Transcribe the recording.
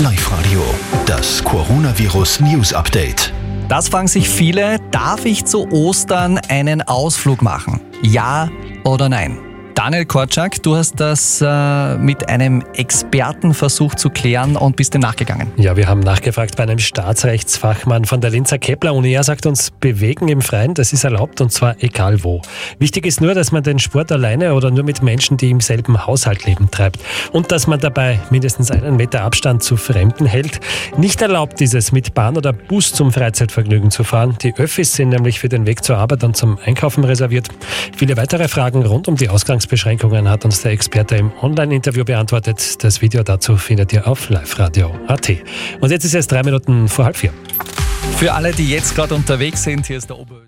Live Radio, das Coronavirus News Update. Das fragen sich viele. Darf ich zu Ostern einen Ausflug machen? Ja oder nein? Daniel Korczak, du hast das äh, mit einem Experten versucht zu klären und bist dem nachgegangen. Ja, wir haben nachgefragt bei einem Staatsrechtsfachmann von der Linzer Kepler-Uni. Er sagt uns, bewegen im Freien, das ist erlaubt und zwar egal wo. Wichtig ist nur, dass man den Sport alleine oder nur mit Menschen, die im selben Haushalt leben, treibt. Und dass man dabei mindestens einen Meter Abstand zu Fremden hält. Nicht erlaubt ist es, mit Bahn oder Bus zum Freizeitvergnügen zu fahren. Die Öffis sind nämlich für den Weg zur Arbeit und zum Einkaufen reserviert. Viele weitere Fragen rund um die Ausgangs Zugangsbeschränkungen hat uns der Experte im Online-Interview beantwortet. Das Video dazu findet ihr auf liveradio.at. Und jetzt ist es drei Minuten vor halb vier. Für alle, die jetzt gerade unterwegs sind, hier ist der Oberösterreich.